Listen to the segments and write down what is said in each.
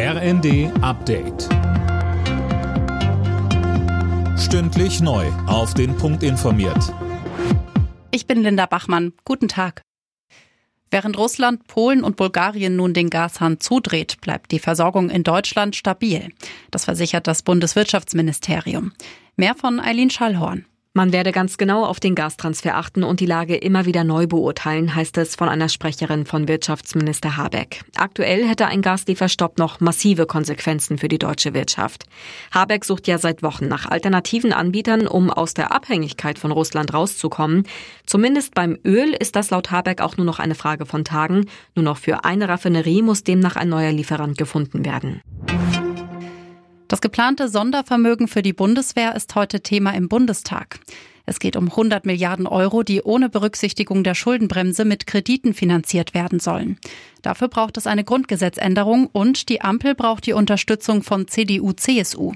RND Update. Stündlich neu. Auf den Punkt informiert. Ich bin Linda Bachmann. Guten Tag. Während Russland, Polen und Bulgarien nun den Gashahn zudreht, bleibt die Versorgung in Deutschland stabil. Das versichert das Bundeswirtschaftsministerium. Mehr von Eileen Schallhorn. Man werde ganz genau auf den Gastransfer achten und die Lage immer wieder neu beurteilen, heißt es von einer Sprecherin von Wirtschaftsminister Habeck. Aktuell hätte ein Gaslieferstopp noch massive Konsequenzen für die deutsche Wirtschaft. Habeck sucht ja seit Wochen nach alternativen Anbietern, um aus der Abhängigkeit von Russland rauszukommen. Zumindest beim Öl ist das laut Habeck auch nur noch eine Frage von Tagen. Nur noch für eine Raffinerie muss demnach ein neuer Lieferant gefunden werden. Das geplante Sondervermögen für die Bundeswehr ist heute Thema im Bundestag. Es geht um 100 Milliarden Euro, die ohne Berücksichtigung der Schuldenbremse mit Krediten finanziert werden sollen. Dafür braucht es eine Grundgesetzänderung und die Ampel braucht die Unterstützung von CDU-CSU.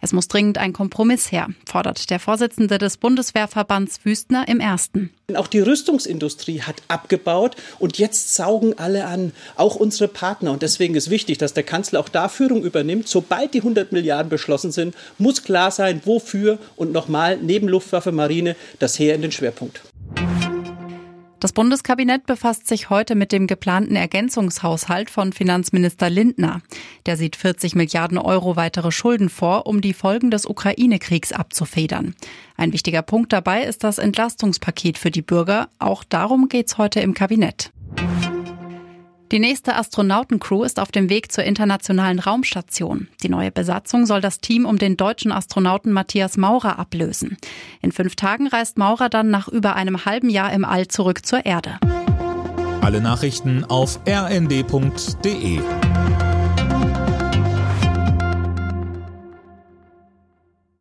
Es muss dringend ein Kompromiss her, fordert der Vorsitzende des Bundeswehrverbands Wüstner im ersten. Auch die Rüstungsindustrie hat abgebaut und jetzt saugen alle an, auch unsere Partner. Und deswegen ist wichtig, dass der Kanzler auch da Führung übernimmt. Sobald die 100 Milliarden beschlossen sind, muss klar sein, wofür und nochmal neben Luftwaffe, Marine das Heer in den Schwerpunkt. Das Bundeskabinett befasst sich heute mit dem geplanten Ergänzungshaushalt von Finanzminister Lindner. Der sieht 40 Milliarden Euro weitere Schulden vor, um die Folgen des Ukraine-Kriegs abzufedern. Ein wichtiger Punkt dabei ist das Entlastungspaket für die Bürger. Auch darum geht's heute im Kabinett. Die nächste Astronautencrew ist auf dem Weg zur internationalen Raumstation. Die neue Besatzung soll das Team um den deutschen Astronauten Matthias Maurer ablösen. In fünf Tagen reist Maurer dann nach über einem halben Jahr im All zurück zur Erde. Alle Nachrichten auf rnd.de